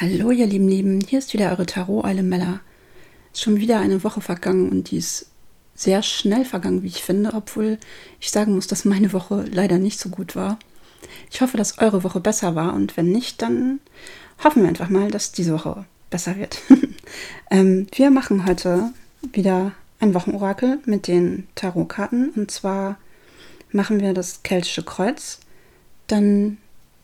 Hallo ihr lieben Lieben, hier ist wieder eure Tarot-Eile Mella. Ist schon wieder eine Woche vergangen und die ist sehr schnell vergangen, wie ich finde, obwohl ich sagen muss, dass meine Woche leider nicht so gut war. Ich hoffe, dass eure Woche besser war und wenn nicht, dann hoffen wir einfach mal, dass diese Woche besser wird. ähm, wir machen heute wieder ein Wochenorakel mit den Tarotkarten und zwar machen wir das keltische Kreuz, dann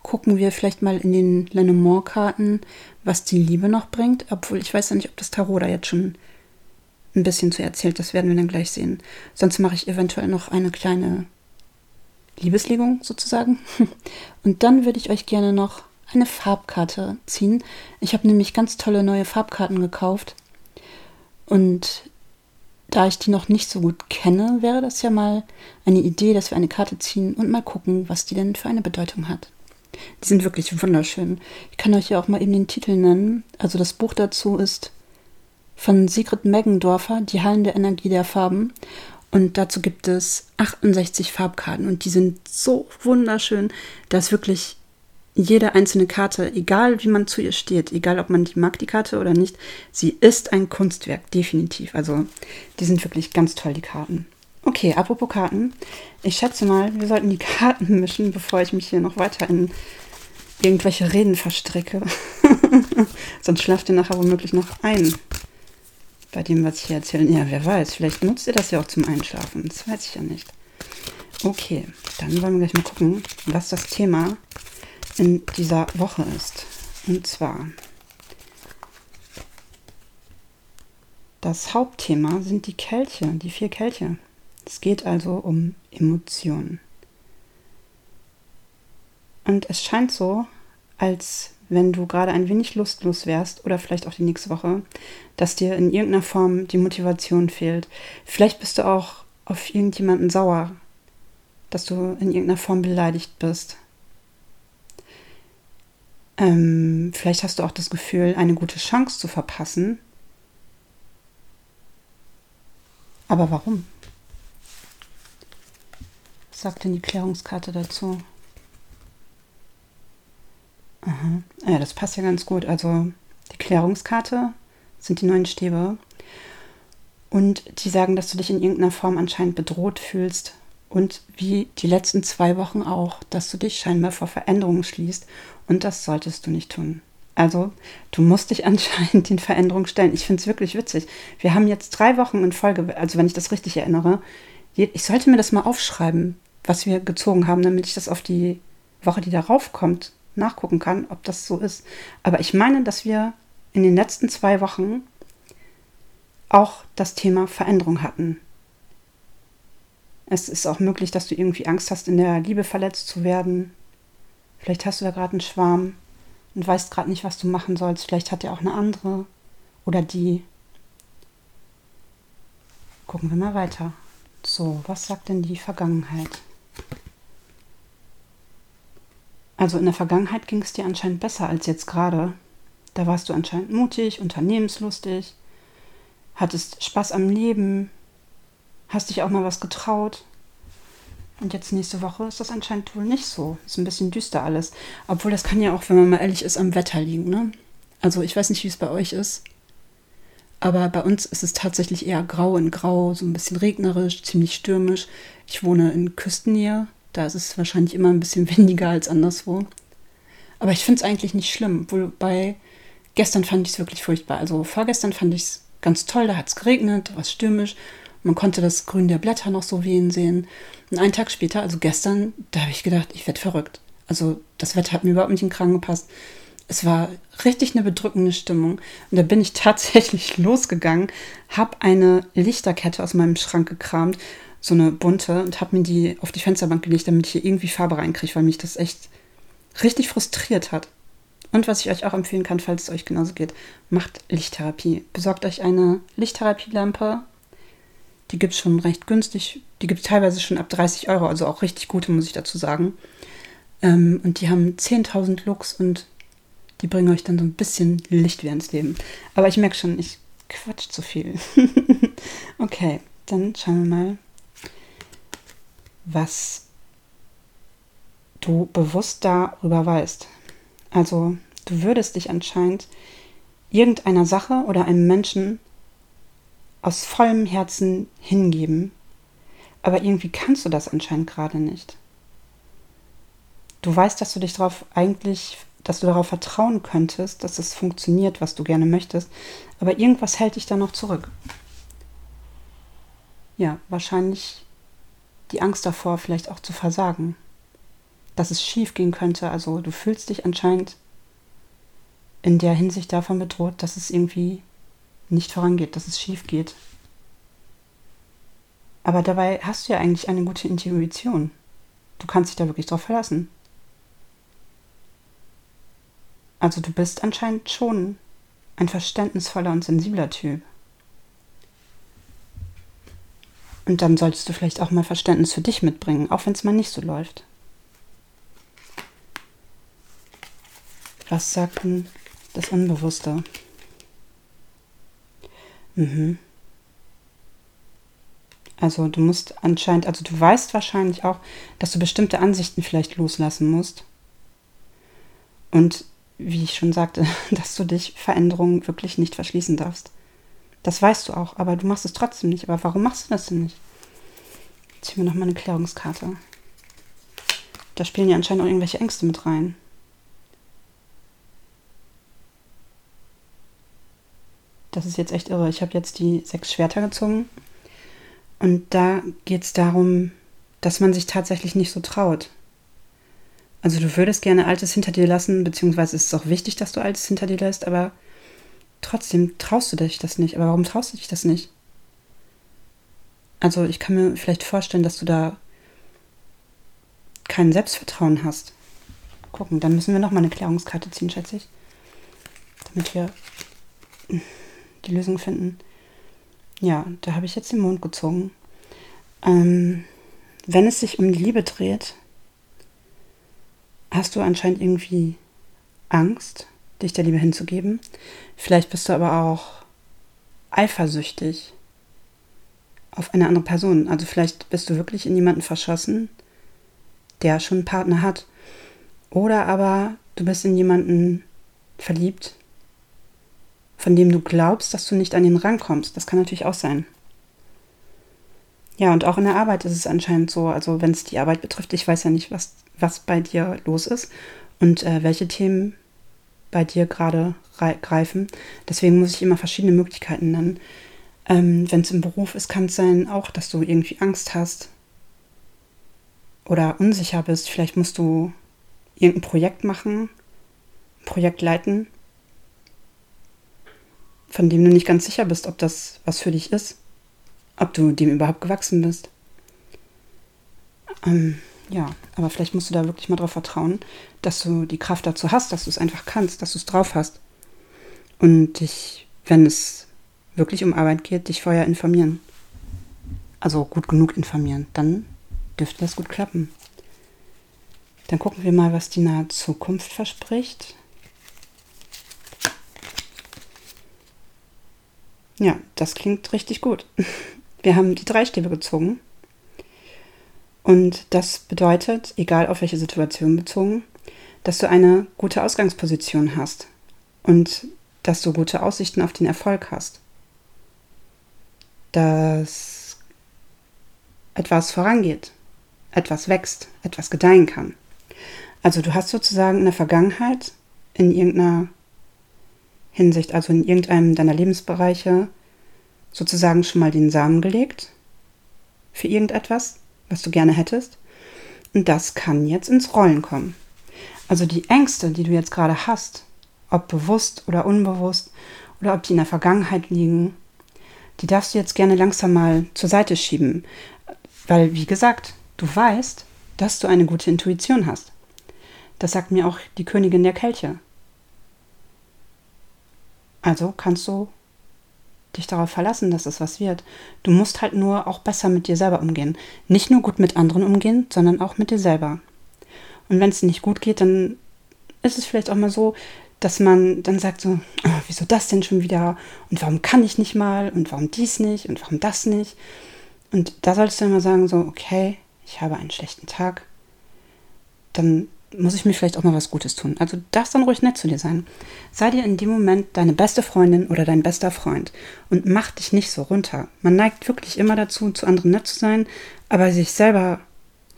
gucken wir vielleicht mal in den Lenormand-Karten, was die Liebe noch bringt. Obwohl ich weiß ja nicht, ob das Tarot da jetzt schon ein bisschen zu erzählt. Das werden wir dann gleich sehen. Sonst mache ich eventuell noch eine kleine Liebeslegung sozusagen. Und dann würde ich euch gerne noch eine Farbkarte ziehen. Ich habe nämlich ganz tolle neue Farbkarten gekauft. Und da ich die noch nicht so gut kenne, wäre das ja mal eine Idee, dass wir eine Karte ziehen und mal gucken, was die denn für eine Bedeutung hat. Die sind wirklich wunderschön. Ich kann euch ja auch mal eben den Titel nennen. Also das Buch dazu ist von Sigrid Meggendorfer, Die heilende Energie der Farben. Und dazu gibt es 68 Farbkarten und die sind so wunderschön, dass wirklich jede einzelne Karte, egal wie man zu ihr steht, egal ob man die mag, die Karte oder nicht, sie ist ein Kunstwerk, definitiv. Also die sind wirklich ganz toll, die Karten. Okay, apropos Karten. Ich schätze mal, wir sollten die Karten mischen, bevor ich mich hier noch weiter in irgendwelche Reden verstricke. Sonst schlaft ihr nachher womöglich noch ein. Bei dem, was ich hier erzähle. Ja, wer weiß. Vielleicht nutzt ihr das ja auch zum Einschlafen. Das weiß ich ja nicht. Okay, dann wollen wir gleich mal gucken, was das Thema in dieser Woche ist. Und zwar das Hauptthema sind die Kelche, die vier Kelche. Es geht also um Emotionen. Und es scheint so, als wenn du gerade ein wenig lustlos wärst oder vielleicht auch die nächste Woche, dass dir in irgendeiner Form die Motivation fehlt. Vielleicht bist du auch auf irgendjemanden sauer, dass du in irgendeiner Form beleidigt bist. Ähm, vielleicht hast du auch das Gefühl, eine gute Chance zu verpassen. Aber warum? Sagt denn die Klärungskarte dazu? Aha. Ja, das passt ja ganz gut. Also die Klärungskarte sind die neuen Stäbe. Und die sagen, dass du dich in irgendeiner Form anscheinend bedroht fühlst. Und wie die letzten zwei Wochen auch, dass du dich scheinbar vor Veränderungen schließt. Und das solltest du nicht tun. Also, du musst dich anscheinend den Veränderungen stellen. Ich finde es wirklich witzig. Wir haben jetzt drei Wochen in Folge, also wenn ich das richtig erinnere, ich sollte mir das mal aufschreiben, was wir gezogen haben, damit ich das auf die Woche, die darauf kommt, nachgucken kann, ob das so ist. Aber ich meine, dass wir in den letzten zwei Wochen auch das Thema Veränderung hatten. Es ist auch möglich, dass du irgendwie Angst hast, in der Liebe verletzt zu werden. Vielleicht hast du da gerade einen Schwarm und weißt gerade nicht, was du machen sollst. Vielleicht hat er auch eine andere oder die. Gucken wir mal weiter. So, was sagt denn die Vergangenheit? Also in der Vergangenheit ging es dir anscheinend besser als jetzt gerade. Da warst du anscheinend mutig, unternehmenslustig, hattest Spaß am Leben, hast dich auch mal was getraut. Und jetzt nächste Woche ist das anscheinend wohl nicht so. Ist ein bisschen düster alles. Obwohl das kann ja auch, wenn man mal ehrlich ist, am Wetter liegen. Ne? Also ich weiß nicht, wie es bei euch ist. Aber bei uns ist es tatsächlich eher grau in grau, so ein bisschen regnerisch, ziemlich stürmisch. Ich wohne in Küstennähe. Da ist es wahrscheinlich immer ein bisschen windiger als anderswo. Aber ich finde es eigentlich nicht schlimm. Wobei gestern fand ich es wirklich furchtbar. Also vorgestern fand ich es ganz toll. Da hat es geregnet, war es stürmisch. Man konnte das Grün der Blätter noch so wehen sehen. Und einen Tag später, also gestern, da habe ich gedacht, ich werde verrückt. Also das Wetter hat mir überhaupt nicht in den Kragen gepasst. Es war richtig eine bedrückende Stimmung. Und da bin ich tatsächlich losgegangen, habe eine Lichterkette aus meinem Schrank gekramt so eine bunte und habe mir die auf die Fensterbank gelegt, damit ich hier irgendwie Farbe reinkriege, weil mich das echt richtig frustriert hat. Und was ich euch auch empfehlen kann, falls es euch genauso geht, macht Lichttherapie. Besorgt euch eine Lichttherapielampe. Die gibt es schon recht günstig. Die gibt es teilweise schon ab 30 Euro, also auch richtig gute, muss ich dazu sagen. Ähm, und die haben 10.000 Lux und die bringen euch dann so ein bisschen Licht wieder ins Leben. Aber ich merke schon, ich quatsch zu viel. okay, dann schauen wir mal, was du bewusst darüber weißt. Also du würdest dich anscheinend irgendeiner Sache oder einem Menschen aus vollem Herzen hingeben, aber irgendwie kannst du das anscheinend gerade nicht. Du weißt, dass du dich darauf eigentlich, dass du darauf vertrauen könntest, dass es funktioniert, was du gerne möchtest, aber irgendwas hält dich da noch zurück. Ja, wahrscheinlich die Angst davor, vielleicht auch zu versagen. Dass es schief gehen könnte. Also du fühlst dich anscheinend in der Hinsicht davon bedroht, dass es irgendwie nicht vorangeht, dass es schief geht. Aber dabei hast du ja eigentlich eine gute Intuition. Du kannst dich da wirklich drauf verlassen. Also du bist anscheinend schon ein verständnisvoller und sensibler Typ. Und dann solltest du vielleicht auch mal Verständnis für dich mitbringen, auch wenn es mal nicht so läuft. Was sagt denn das Unbewusste? Mhm. Also du musst anscheinend, also du weißt wahrscheinlich auch, dass du bestimmte Ansichten vielleicht loslassen musst. Und wie ich schon sagte, dass du dich Veränderungen wirklich nicht verschließen darfst. Das weißt du auch, aber du machst es trotzdem nicht. Aber warum machst du das denn nicht? Ziehen wir nochmal eine Klärungskarte. Da spielen ja anscheinend auch irgendwelche Ängste mit rein. Das ist jetzt echt irre. Ich habe jetzt die sechs Schwerter gezogen. Und da geht es darum, dass man sich tatsächlich nicht so traut. Also du würdest gerne Altes hinter dir lassen, beziehungsweise ist es auch wichtig, dass du Altes hinter dir lässt, aber trotzdem traust du dich das nicht. Aber warum traust du dich das nicht? Also ich kann mir vielleicht vorstellen, dass du da kein Selbstvertrauen hast. Gucken, dann müssen wir nochmal eine Klärungskarte ziehen, schätze ich. Damit wir die Lösung finden. Ja, da habe ich jetzt den Mond gezogen. Ähm, wenn es sich um die Liebe dreht, hast du anscheinend irgendwie Angst, dich der Liebe hinzugeben. Vielleicht bist du aber auch eifersüchtig auf eine andere Person. Also vielleicht bist du wirklich in jemanden verschossen, der schon einen Partner hat. Oder aber du bist in jemanden verliebt, von dem du glaubst, dass du nicht an ihn rankommst. Das kann natürlich auch sein. Ja, und auch in der Arbeit ist es anscheinend so, also wenn es die Arbeit betrifft, ich weiß ja nicht, was, was bei dir los ist und äh, welche Themen bei dir gerade greifen. Deswegen muss ich immer verschiedene Möglichkeiten nennen. Ähm, wenn es im Beruf ist, kann es sein auch, dass du irgendwie Angst hast oder unsicher bist. Vielleicht musst du irgendein Projekt machen, ein Projekt leiten, von dem du nicht ganz sicher bist, ob das was für dich ist, ob du dem überhaupt gewachsen bist. Ähm, ja, aber vielleicht musst du da wirklich mal drauf vertrauen, dass du die Kraft dazu hast, dass du es einfach kannst, dass du es drauf hast. Und dich, wenn es wirklich um Arbeit geht, dich vorher informieren. Also gut genug informieren. Dann dürfte das gut klappen. Dann gucken wir mal, was die nahe Zukunft verspricht. Ja, das klingt richtig gut. Wir haben die drei Stäbe gezogen. Und das bedeutet, egal auf welche Situation bezogen, dass du eine gute Ausgangsposition hast und dass du gute Aussichten auf den Erfolg hast dass etwas vorangeht, etwas wächst, etwas gedeihen kann. Also du hast sozusagen in der Vergangenheit in irgendeiner Hinsicht, also in irgendeinem deiner Lebensbereiche, sozusagen schon mal den Samen gelegt für irgendetwas, was du gerne hättest. Und das kann jetzt ins Rollen kommen. Also die Ängste, die du jetzt gerade hast, ob bewusst oder unbewusst, oder ob die in der Vergangenheit liegen, die darfst du jetzt gerne langsam mal zur Seite schieben. Weil, wie gesagt, du weißt, dass du eine gute Intuition hast. Das sagt mir auch die Königin der Kelche. Also kannst du dich darauf verlassen, dass es was wird. Du musst halt nur auch besser mit dir selber umgehen. Nicht nur gut mit anderen umgehen, sondern auch mit dir selber. Und wenn es nicht gut geht, dann ist es vielleicht auch mal so, dass man dann sagt so, oh, wieso das denn schon wieder? Und warum kann ich nicht mal? Und warum dies nicht? Und warum das nicht? Und da solltest du immer sagen so, okay, ich habe einen schlechten Tag. Dann muss ich mir vielleicht auch mal was Gutes tun. Also darfst dann ruhig nett zu dir sein. Sei dir in dem Moment deine beste Freundin oder dein bester Freund und mach dich nicht so runter. Man neigt wirklich immer dazu, zu anderen nett zu sein, aber sich selber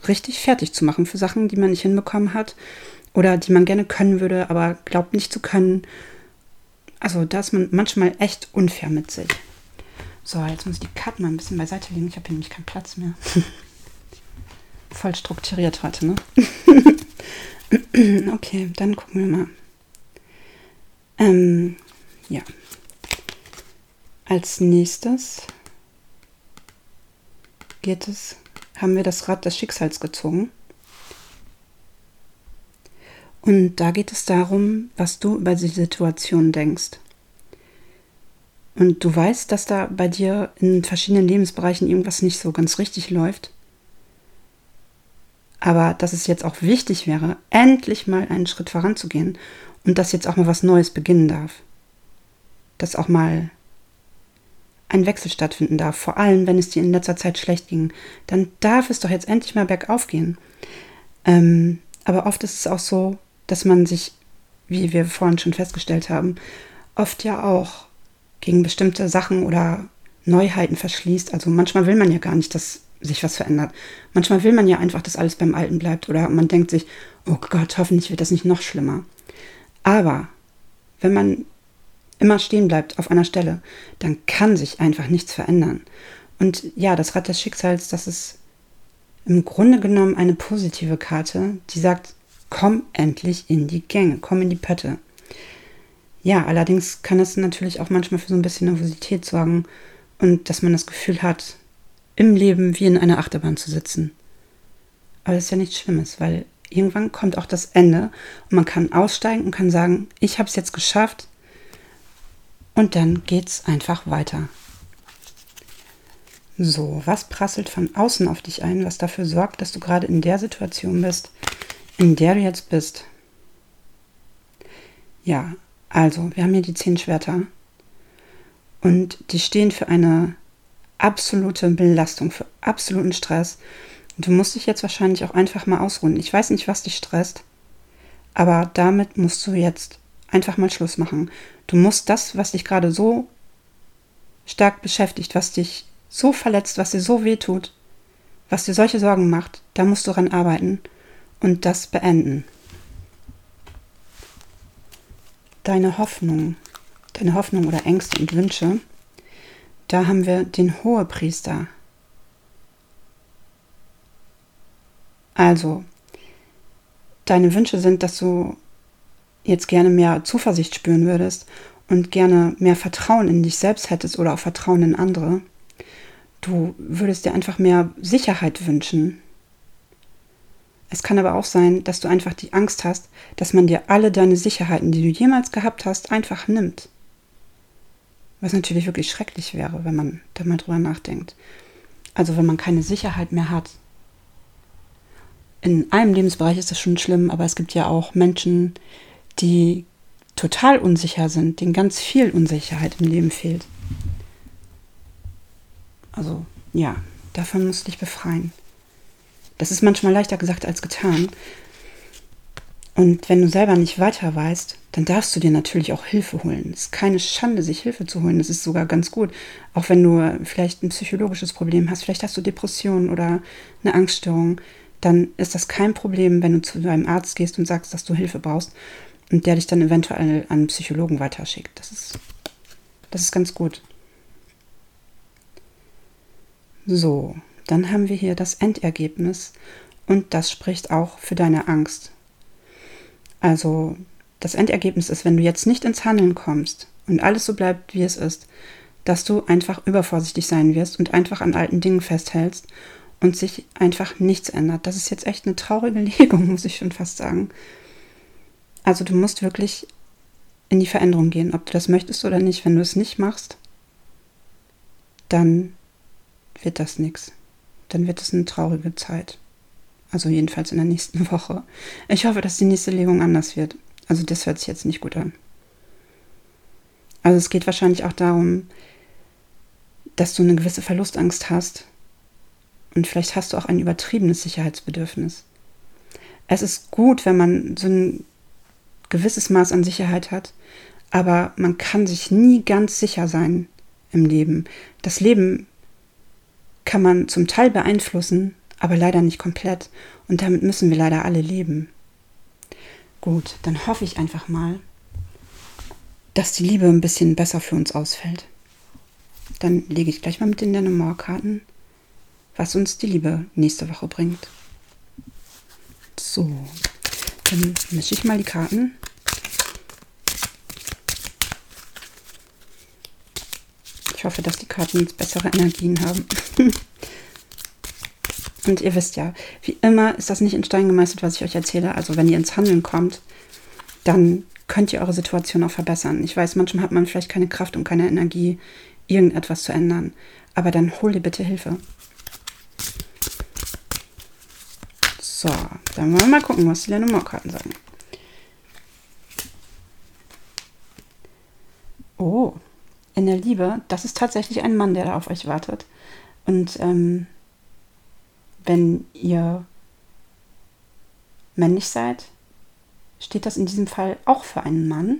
richtig fertig zu machen für Sachen, die man nicht hinbekommen hat oder die man gerne können würde, aber glaubt nicht zu können. Also da ist man manchmal echt unfair mit sich. So, jetzt muss ich die Karten mal ein bisschen beiseite legen. Ich habe hier nämlich keinen Platz mehr. Voll strukturiert heute, ne? okay, dann gucken wir mal. Ähm, ja. Als nächstes geht es, haben wir das Rad des Schicksals gezogen. Und da geht es darum, was du über die Situation denkst. Und du weißt, dass da bei dir in verschiedenen Lebensbereichen irgendwas nicht so ganz richtig läuft. Aber dass es jetzt auch wichtig wäre, endlich mal einen Schritt voranzugehen und dass jetzt auch mal was Neues beginnen darf. Dass auch mal ein Wechsel stattfinden darf, vor allem wenn es dir in letzter Zeit schlecht ging, dann darf es doch jetzt endlich mal bergauf gehen. Ähm, aber oft ist es auch so, dass man sich, wie wir vorhin schon festgestellt haben, oft ja auch gegen bestimmte Sachen oder Neuheiten verschließt. Also manchmal will man ja gar nicht, dass sich was verändert. Manchmal will man ja einfach, dass alles beim Alten bleibt oder man denkt sich, oh Gott, hoffentlich wird das nicht noch schlimmer. Aber wenn man immer stehen bleibt auf einer Stelle, dann kann sich einfach nichts verändern. Und ja, das Rad des Schicksals, das ist im Grunde genommen eine positive Karte, die sagt, komm endlich in die Gänge, komm in die Pötte. Ja, allerdings kann es natürlich auch manchmal für so ein bisschen Nervosität sorgen und dass man das Gefühl hat, im Leben wie in einer Achterbahn zu sitzen. Aber das ist ja nichts Schlimmes, weil irgendwann kommt auch das Ende und man kann aussteigen und kann sagen, ich habe es jetzt geschafft und dann geht's einfach weiter. So, was prasselt von außen auf dich ein, was dafür sorgt, dass du gerade in der Situation bist, in der du jetzt bist? Ja, also, wir haben hier die zehn Schwerter und die stehen für eine absolute Belastung, für absoluten Stress. Und du musst dich jetzt wahrscheinlich auch einfach mal ausruhen. Ich weiß nicht, was dich stresst, aber damit musst du jetzt einfach mal Schluss machen. Du musst das, was dich gerade so stark beschäftigt, was dich so verletzt, was dir so weh tut, was dir solche Sorgen macht, da musst du daran arbeiten und das beenden. Deine Hoffnung, deine Hoffnung oder Ängste und Wünsche da haben wir den Hohepriester. Also, deine Wünsche sind, dass du jetzt gerne mehr Zuversicht spüren würdest und gerne mehr Vertrauen in dich selbst hättest oder auch Vertrauen in andere. Du würdest dir einfach mehr Sicherheit wünschen. Es kann aber auch sein, dass du einfach die Angst hast, dass man dir alle deine Sicherheiten, die du jemals gehabt hast, einfach nimmt. Was natürlich wirklich schrecklich wäre, wenn man da mal drüber nachdenkt. Also wenn man keine Sicherheit mehr hat. In einem Lebensbereich ist das schon schlimm, aber es gibt ja auch Menschen, die total unsicher sind, denen ganz viel Unsicherheit im Leben fehlt. Also ja, davon musst du dich befreien. Das ist manchmal leichter gesagt als getan. Und wenn du selber nicht weiter weißt, dann darfst du dir natürlich auch Hilfe holen. Es ist keine Schande, sich Hilfe zu holen. Das ist sogar ganz gut. Auch wenn du vielleicht ein psychologisches Problem hast, vielleicht hast du Depressionen oder eine Angststörung, dann ist das kein Problem, wenn du zu deinem Arzt gehst und sagst, dass du Hilfe brauchst und der dich dann eventuell an einen Psychologen weiterschickt. Das ist, das ist ganz gut. So, dann haben wir hier das Endergebnis und das spricht auch für deine Angst. Also das Endergebnis ist, wenn du jetzt nicht ins Handeln kommst und alles so bleibt, wie es ist, dass du einfach übervorsichtig sein wirst und einfach an alten Dingen festhältst und sich einfach nichts ändert. Das ist jetzt echt eine traurige Legung, muss ich schon fast sagen. Also du musst wirklich in die Veränderung gehen, ob du das möchtest oder nicht. Wenn du es nicht machst, dann wird das nichts. Dann wird es eine traurige Zeit. Also jedenfalls in der nächsten Woche. Ich hoffe, dass die nächste Legung anders wird. Also das hört sich jetzt nicht gut an. Also es geht wahrscheinlich auch darum, dass du eine gewisse Verlustangst hast und vielleicht hast du auch ein übertriebenes Sicherheitsbedürfnis. Es ist gut, wenn man so ein gewisses Maß an Sicherheit hat, aber man kann sich nie ganz sicher sein im Leben. Das Leben kann man zum Teil beeinflussen, aber leider nicht komplett. Und damit müssen wir leider alle leben. Gut, dann hoffe ich einfach mal, dass die Liebe ein bisschen besser für uns ausfällt. Dann lege ich gleich mal mit den Lenormand-Karten, was uns die Liebe nächste Woche bringt. So, dann mische ich mal die Karten. Ich hoffe, dass die Karten jetzt bessere Energien haben. Und ihr wisst ja, wie immer ist das nicht in Stein gemeißelt, was ich euch erzähle. Also wenn ihr ins Handeln kommt, dann könnt ihr eure Situation auch verbessern. Ich weiß, manchmal hat man vielleicht keine Kraft und keine Energie, irgendetwas zu ändern. Aber dann hol dir bitte Hilfe. So, dann wollen wir mal gucken, was die Lenormand-Karten sagen. Oh, in der Liebe, das ist tatsächlich ein Mann, der da auf euch wartet. Und ähm, wenn ihr männlich seid, steht das in diesem Fall auch für einen Mann.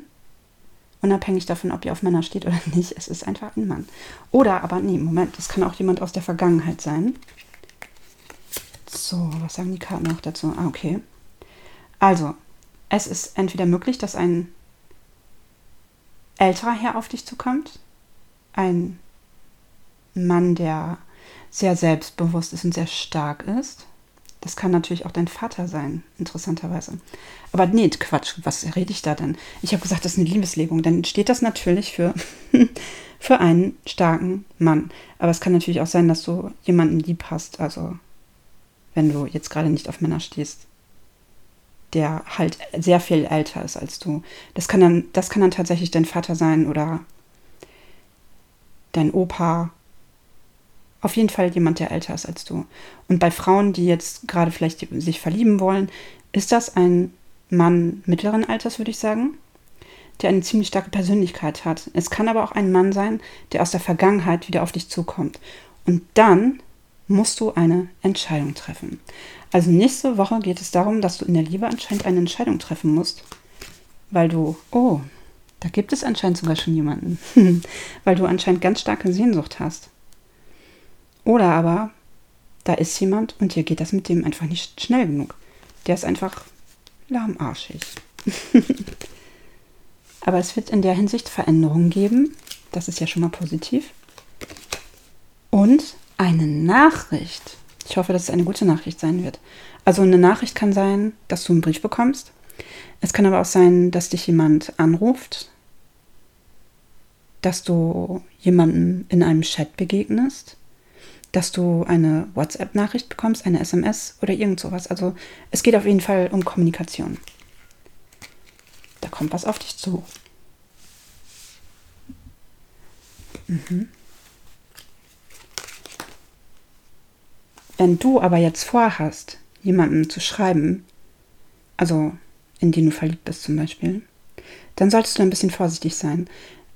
Unabhängig davon, ob ihr auf Männer steht oder nicht. Es ist einfach ein Mann. Oder aber, nee, Moment, es kann auch jemand aus der Vergangenheit sein. So, was sagen die Karten noch dazu? Ah, okay. Also, es ist entweder möglich, dass ein älterer Herr auf dich zukommt. Ein Mann, der sehr selbstbewusst ist und sehr stark ist. Das kann natürlich auch dein Vater sein, interessanterweise. Aber nee, Quatsch, was rede ich da denn? Ich habe gesagt, das ist eine Liebeslegung. Dann steht das natürlich für, für einen starken Mann. Aber es kann natürlich auch sein, dass du jemanden lieb hast, also wenn du jetzt gerade nicht auf Männer stehst, der halt sehr viel älter ist als du. Das kann dann, das kann dann tatsächlich dein Vater sein oder dein Opa auf jeden Fall jemand, der älter ist als du. Und bei Frauen, die jetzt gerade vielleicht sich verlieben wollen, ist das ein Mann mittleren Alters, würde ich sagen, der eine ziemlich starke Persönlichkeit hat. Es kann aber auch ein Mann sein, der aus der Vergangenheit wieder auf dich zukommt. Und dann musst du eine Entscheidung treffen. Also nächste Woche geht es darum, dass du in der Liebe anscheinend eine Entscheidung treffen musst, weil du, oh, da gibt es anscheinend sogar schon jemanden, weil du anscheinend ganz starke Sehnsucht hast. Oder aber, da ist jemand und dir geht das mit dem einfach nicht schnell genug. Der ist einfach lahmarschig. aber es wird in der Hinsicht Veränderungen geben. Das ist ja schon mal positiv. Und eine Nachricht. Ich hoffe, dass es eine gute Nachricht sein wird. Also eine Nachricht kann sein, dass du einen Brief bekommst. Es kann aber auch sein, dass dich jemand anruft, dass du jemandem in einem Chat begegnest, dass du eine WhatsApp-Nachricht bekommst, eine SMS oder irgend sowas. Also es geht auf jeden Fall um Kommunikation. Da kommt was auf dich zu. Mhm. Wenn du aber jetzt vorhast, jemandem zu schreiben, also in den du verliebt bist zum Beispiel, dann solltest du ein bisschen vorsichtig sein.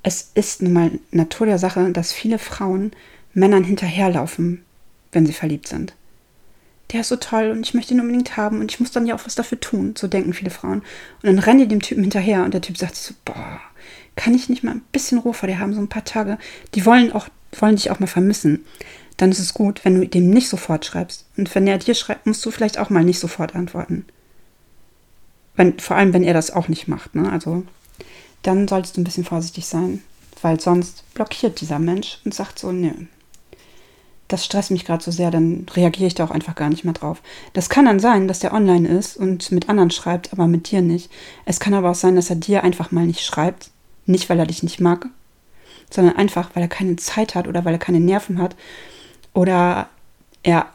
Es ist nun mal Natur der Sache, dass viele Frauen Männern hinterherlaufen, wenn sie verliebt sind. Der ist so toll und ich möchte ihn unbedingt haben und ich muss dann ja auch was dafür tun. So denken viele Frauen. Und dann rennen die dem Typen hinterher und der Typ sagt so, boah, kann ich nicht mal ein bisschen Ruhe vor dir haben, so ein paar Tage. Die wollen auch, wollen dich auch mal vermissen. Dann ist es gut, wenn du dem nicht sofort schreibst. Und wenn er dir schreibt, musst du vielleicht auch mal nicht sofort antworten. Wenn, vor allem, wenn er das auch nicht macht. Ne? Also dann solltest du ein bisschen vorsichtig sein, weil sonst blockiert dieser Mensch und sagt so, nö, das stresst mich gerade so sehr, dann reagiere ich da auch einfach gar nicht mehr drauf. Das kann dann sein, dass der online ist und mit anderen schreibt, aber mit dir nicht. Es kann aber auch sein, dass er dir einfach mal nicht schreibt. Nicht, weil er dich nicht mag, sondern einfach, weil er keine Zeit hat oder weil er keine Nerven hat oder er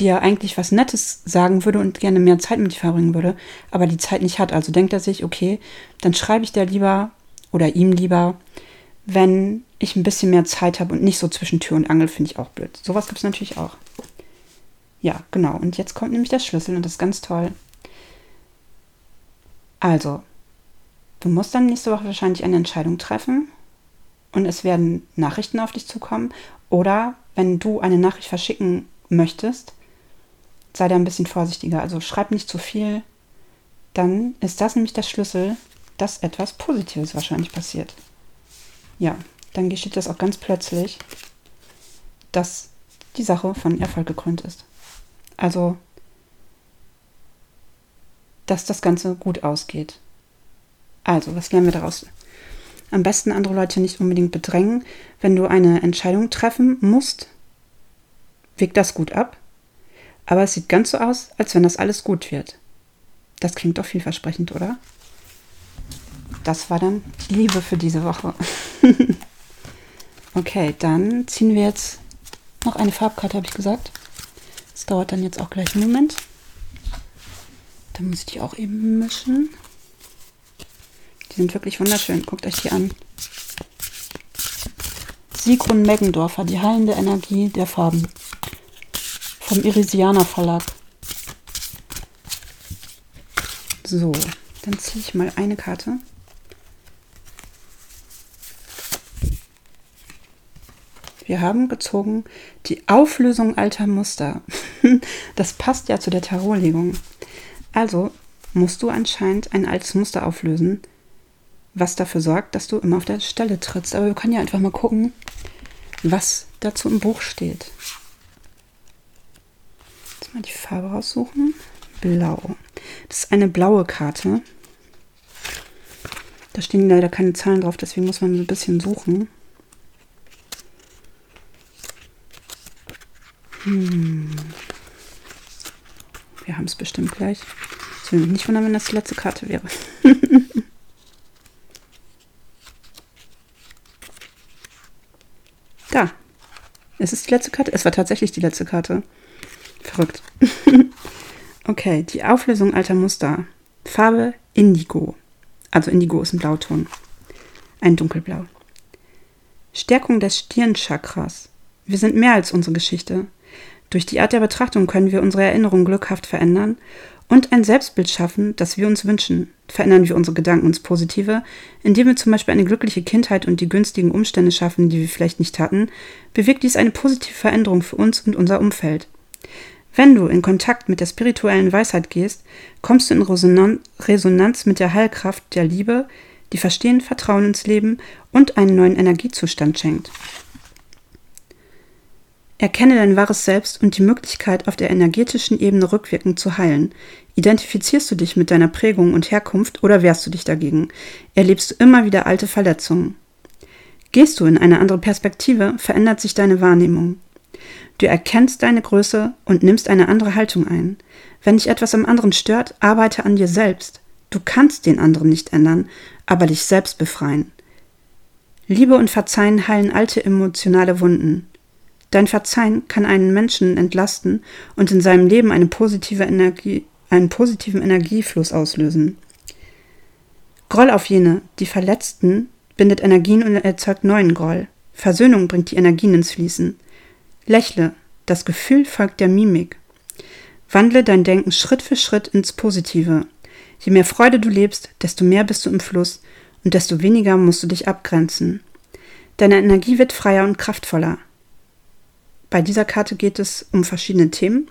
dir eigentlich was Nettes sagen würde und gerne mehr Zeit mit dir verbringen würde, aber die Zeit nicht hat. Also denkt er sich, okay, dann schreibe ich dir lieber oder ihm lieber, wenn ich ein bisschen mehr Zeit habe und nicht so zwischen Tür und Angel, finde ich auch blöd. Sowas gibt es natürlich auch. Ja, genau. Und jetzt kommt nämlich der Schlüssel und das ist ganz toll. Also, du musst dann nächste Woche wahrscheinlich eine Entscheidung treffen und es werden Nachrichten auf dich zukommen. Oder wenn du eine Nachricht verschicken möchtest, sei da ein bisschen vorsichtiger. Also schreib nicht zu viel, dann ist das nämlich der Schlüssel, dass etwas Positives wahrscheinlich passiert. Ja, dann geschieht das auch ganz plötzlich, dass die Sache von Erfolg gekrönt ist. Also, dass das Ganze gut ausgeht. Also, was lernen wir daraus? Am besten andere Leute nicht unbedingt bedrängen. Wenn du eine Entscheidung treffen musst, wirkt das gut ab. Aber es sieht ganz so aus, als wenn das alles gut wird. Das klingt doch vielversprechend, oder? Das war dann die Liebe für diese Woche. okay, dann ziehen wir jetzt noch eine Farbkarte, habe ich gesagt. Das dauert dann jetzt auch gleich einen Moment. Dann muss ich die auch eben mischen. Die sind wirklich wunderschön. Guckt euch die an. Sigrun Meggendorfer, die heilende Energie der Farben. Vom Irisianer Verlag. So, dann ziehe ich mal eine Karte. Wir haben gezogen die Auflösung alter Muster. Das passt ja zu der Tarotlegung. Also musst du anscheinend ein altes Muster auflösen, was dafür sorgt, dass du immer auf der Stelle trittst. Aber wir können ja einfach mal gucken, was dazu im Buch steht. Mal die Farbe raussuchen. Blau. Das ist eine blaue Karte. Da stehen leider keine Zahlen drauf, deswegen muss man ein bisschen suchen. Hm. Wir haben es bestimmt gleich. Ich will mich nicht wundern, wenn das die letzte Karte wäre. da. Es ist die letzte Karte. Es war tatsächlich die letzte Karte. Verrückt. okay, die Auflösung alter Muster. Farbe Indigo. Also Indigo ist ein Blauton. Ein dunkelblau. Stärkung des Stirnchakras. Wir sind mehr als unsere Geschichte. Durch die Art der Betrachtung können wir unsere Erinnerung glückhaft verändern und ein Selbstbild schaffen, das wir uns wünschen. Verändern wir unsere Gedanken ins Positive, indem wir zum Beispiel eine glückliche Kindheit und die günstigen Umstände schaffen, die wir vielleicht nicht hatten, bewirkt dies eine positive Veränderung für uns und unser Umfeld. Wenn du in Kontakt mit der spirituellen Weisheit gehst, kommst du in Resonanz mit der Heilkraft der Liebe, die Verstehen, Vertrauen ins Leben und einen neuen Energiezustand schenkt. Erkenne dein wahres Selbst und die Möglichkeit, auf der energetischen Ebene rückwirkend zu heilen. Identifizierst du dich mit deiner Prägung und Herkunft oder wehrst du dich dagegen? Erlebst du immer wieder alte Verletzungen? Gehst du in eine andere Perspektive, verändert sich deine Wahrnehmung. Du erkennst deine Größe und nimmst eine andere Haltung ein. Wenn dich etwas am anderen stört, arbeite an dir selbst. Du kannst den anderen nicht ändern, aber dich selbst befreien. Liebe und Verzeihen heilen alte emotionale Wunden. Dein Verzeihen kann einen Menschen entlasten und in seinem Leben eine positive Energie, einen positiven Energiefluss auslösen. Groll auf jene, die Verletzten, bindet Energien und erzeugt neuen Groll. Versöhnung bringt die Energien ins Fließen. Lächle, das Gefühl folgt der Mimik. Wandle dein Denken Schritt für Schritt ins Positive. Je mehr Freude du lebst, desto mehr bist du im Fluss und desto weniger musst du dich abgrenzen. Deine Energie wird freier und kraftvoller. Bei dieser Karte geht es um verschiedene Themen.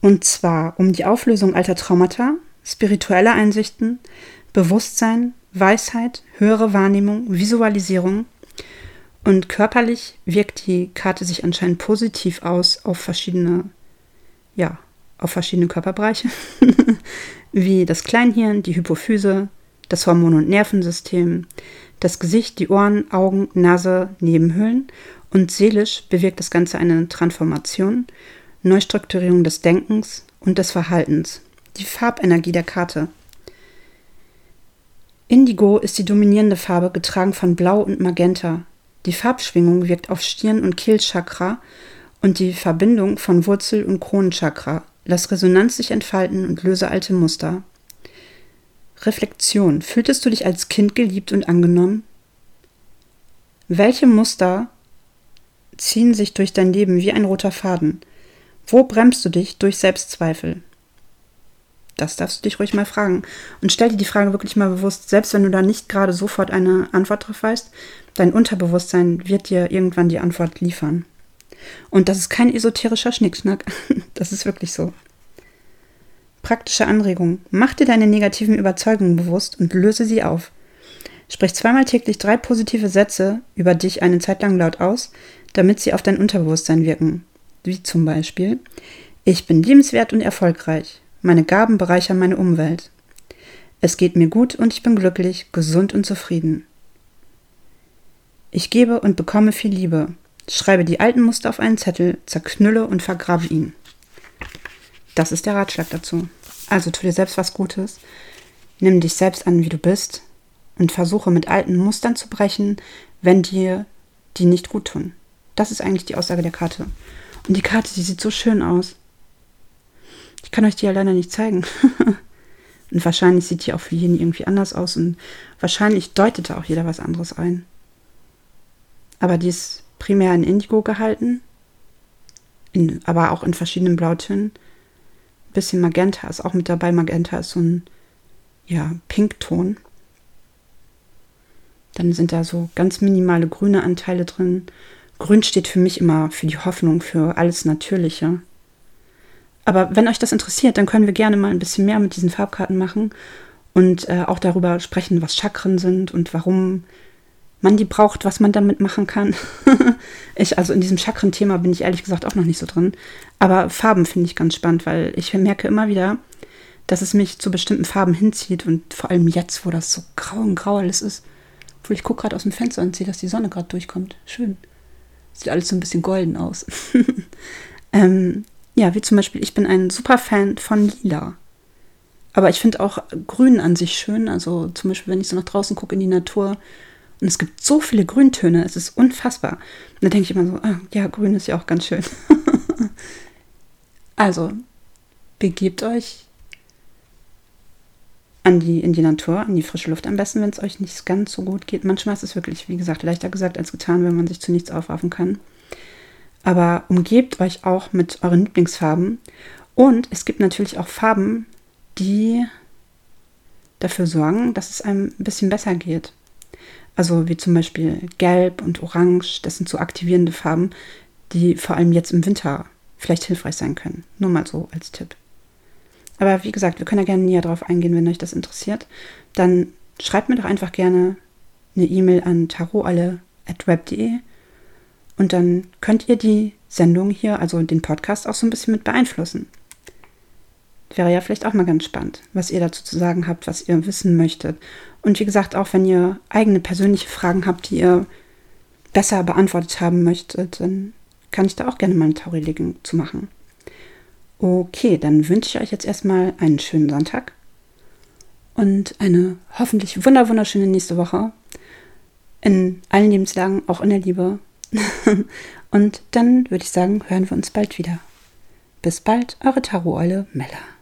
Und zwar um die Auflösung alter Traumata, spirituelle Einsichten, Bewusstsein, Weisheit, höhere Wahrnehmung, Visualisierung. Und körperlich wirkt die Karte sich anscheinend positiv aus auf verschiedene, ja, auf verschiedene Körperbereiche, wie das Kleinhirn, die Hypophyse, das Hormon- und Nervensystem, das Gesicht, die Ohren, Augen, Nase, Nebenhöhlen und seelisch bewirkt das Ganze eine Transformation, Neustrukturierung des Denkens und des Verhaltens. Die Farbenergie der Karte. Indigo ist die dominierende Farbe, getragen von Blau und Magenta. Die Farbschwingung wirkt auf Stirn- und Kehlchakra und die Verbindung von Wurzel- und Kronenchakra. Lass Resonanz sich entfalten und löse alte Muster. Reflexion. Fühltest du dich als Kind geliebt und angenommen? Welche Muster ziehen sich durch dein Leben wie ein roter Faden. Wo bremst du dich durch Selbstzweifel? Das darfst du dich ruhig mal fragen. Und stell dir die Frage wirklich mal bewusst, selbst wenn du da nicht gerade sofort eine Antwort drauf weißt, dein Unterbewusstsein wird dir irgendwann die Antwort liefern. Und das ist kein esoterischer Schnickschnack. Das ist wirklich so. praktische Anregung. Mach dir deine negativen Überzeugungen bewusst und löse sie auf. Sprich zweimal täglich drei positive Sätze über dich eine Zeit lang laut aus, damit sie auf dein Unterbewusstsein wirken. Wie zum Beispiel: Ich bin liebenswert und erfolgreich. Meine Gaben bereichern meine Umwelt. Es geht mir gut und ich bin glücklich, gesund und zufrieden. Ich gebe und bekomme viel Liebe. Schreibe die alten Muster auf einen Zettel, zerknülle und vergrabe ihn. Das ist der Ratschlag dazu. Also tu dir selbst was Gutes, nimm dich selbst an, wie du bist und versuche mit alten Mustern zu brechen, wenn dir die nicht gut tun. Das ist eigentlich die Aussage der Karte. Und die Karte, die sieht so schön aus. Ich kann euch die ja leider nicht zeigen. und wahrscheinlich sieht die auch für jeden irgendwie anders aus und wahrscheinlich deutet da auch jeder was anderes ein. Aber die ist primär in Indigo gehalten, in, aber auch in verschiedenen Blautönen. Ein bisschen Magenta ist auch mit dabei. Magenta ist so ein ja, Pinkton. Dann sind da so ganz minimale grüne Anteile drin. Grün steht für mich immer für die Hoffnung, für alles Natürliche. Aber wenn euch das interessiert, dann können wir gerne mal ein bisschen mehr mit diesen Farbkarten machen und äh, auch darüber sprechen, was Chakren sind und warum man die braucht, was man damit machen kann. ich, also in diesem Chakren-Thema bin ich ehrlich gesagt auch noch nicht so drin. Aber Farben finde ich ganz spannend, weil ich merke immer wieder, dass es mich zu bestimmten Farben hinzieht und vor allem jetzt, wo das so grau und grau alles ist. Obwohl ich gucke gerade aus dem Fenster und sehe, dass die Sonne gerade durchkommt. Schön. Sieht alles so ein bisschen golden aus. ähm, ja, wie zum Beispiel, ich bin ein super Fan von Lila. Aber ich finde auch Grün an sich schön. Also zum Beispiel, wenn ich so nach draußen gucke in die Natur und es gibt so viele Grüntöne, es ist unfassbar. Und da denke ich immer so, ah, ja, grün ist ja auch ganz schön. also, begebt euch an die, in die Natur, in die frische Luft am besten, wenn es euch nicht ganz so gut geht. Manchmal ist es wirklich, wie gesagt, leichter gesagt als getan, wenn man sich zu nichts aufraffen kann. Aber umgebt euch auch mit euren Lieblingsfarben. Und es gibt natürlich auch Farben, die dafür sorgen, dass es einem ein bisschen besser geht. Also wie zum Beispiel Gelb und Orange, das sind so aktivierende Farben, die vor allem jetzt im Winter vielleicht hilfreich sein können. Nur mal so als Tipp. Aber wie gesagt, wir können ja gerne näher drauf eingehen, wenn euch das interessiert. Dann schreibt mir doch einfach gerne eine E-Mail an tarotalle.web.de und dann könnt ihr die Sendung hier, also den Podcast, auch so ein bisschen mit beeinflussen. Wäre ja vielleicht auch mal ganz spannend, was ihr dazu zu sagen habt, was ihr wissen möchtet. Und wie gesagt, auch wenn ihr eigene persönliche Fragen habt, die ihr besser beantwortet haben möchtet, dann kann ich da auch gerne mal eine Tauri-Legung zu machen. Okay, dann wünsche ich euch jetzt erstmal einen schönen Sonntag und eine hoffentlich wunderschöne nächste Woche. In allen Lebenslagen, auch in der Liebe. und dann würde ich sagen, hören wir uns bald wieder. Bis bald, eure Taroteule Mella.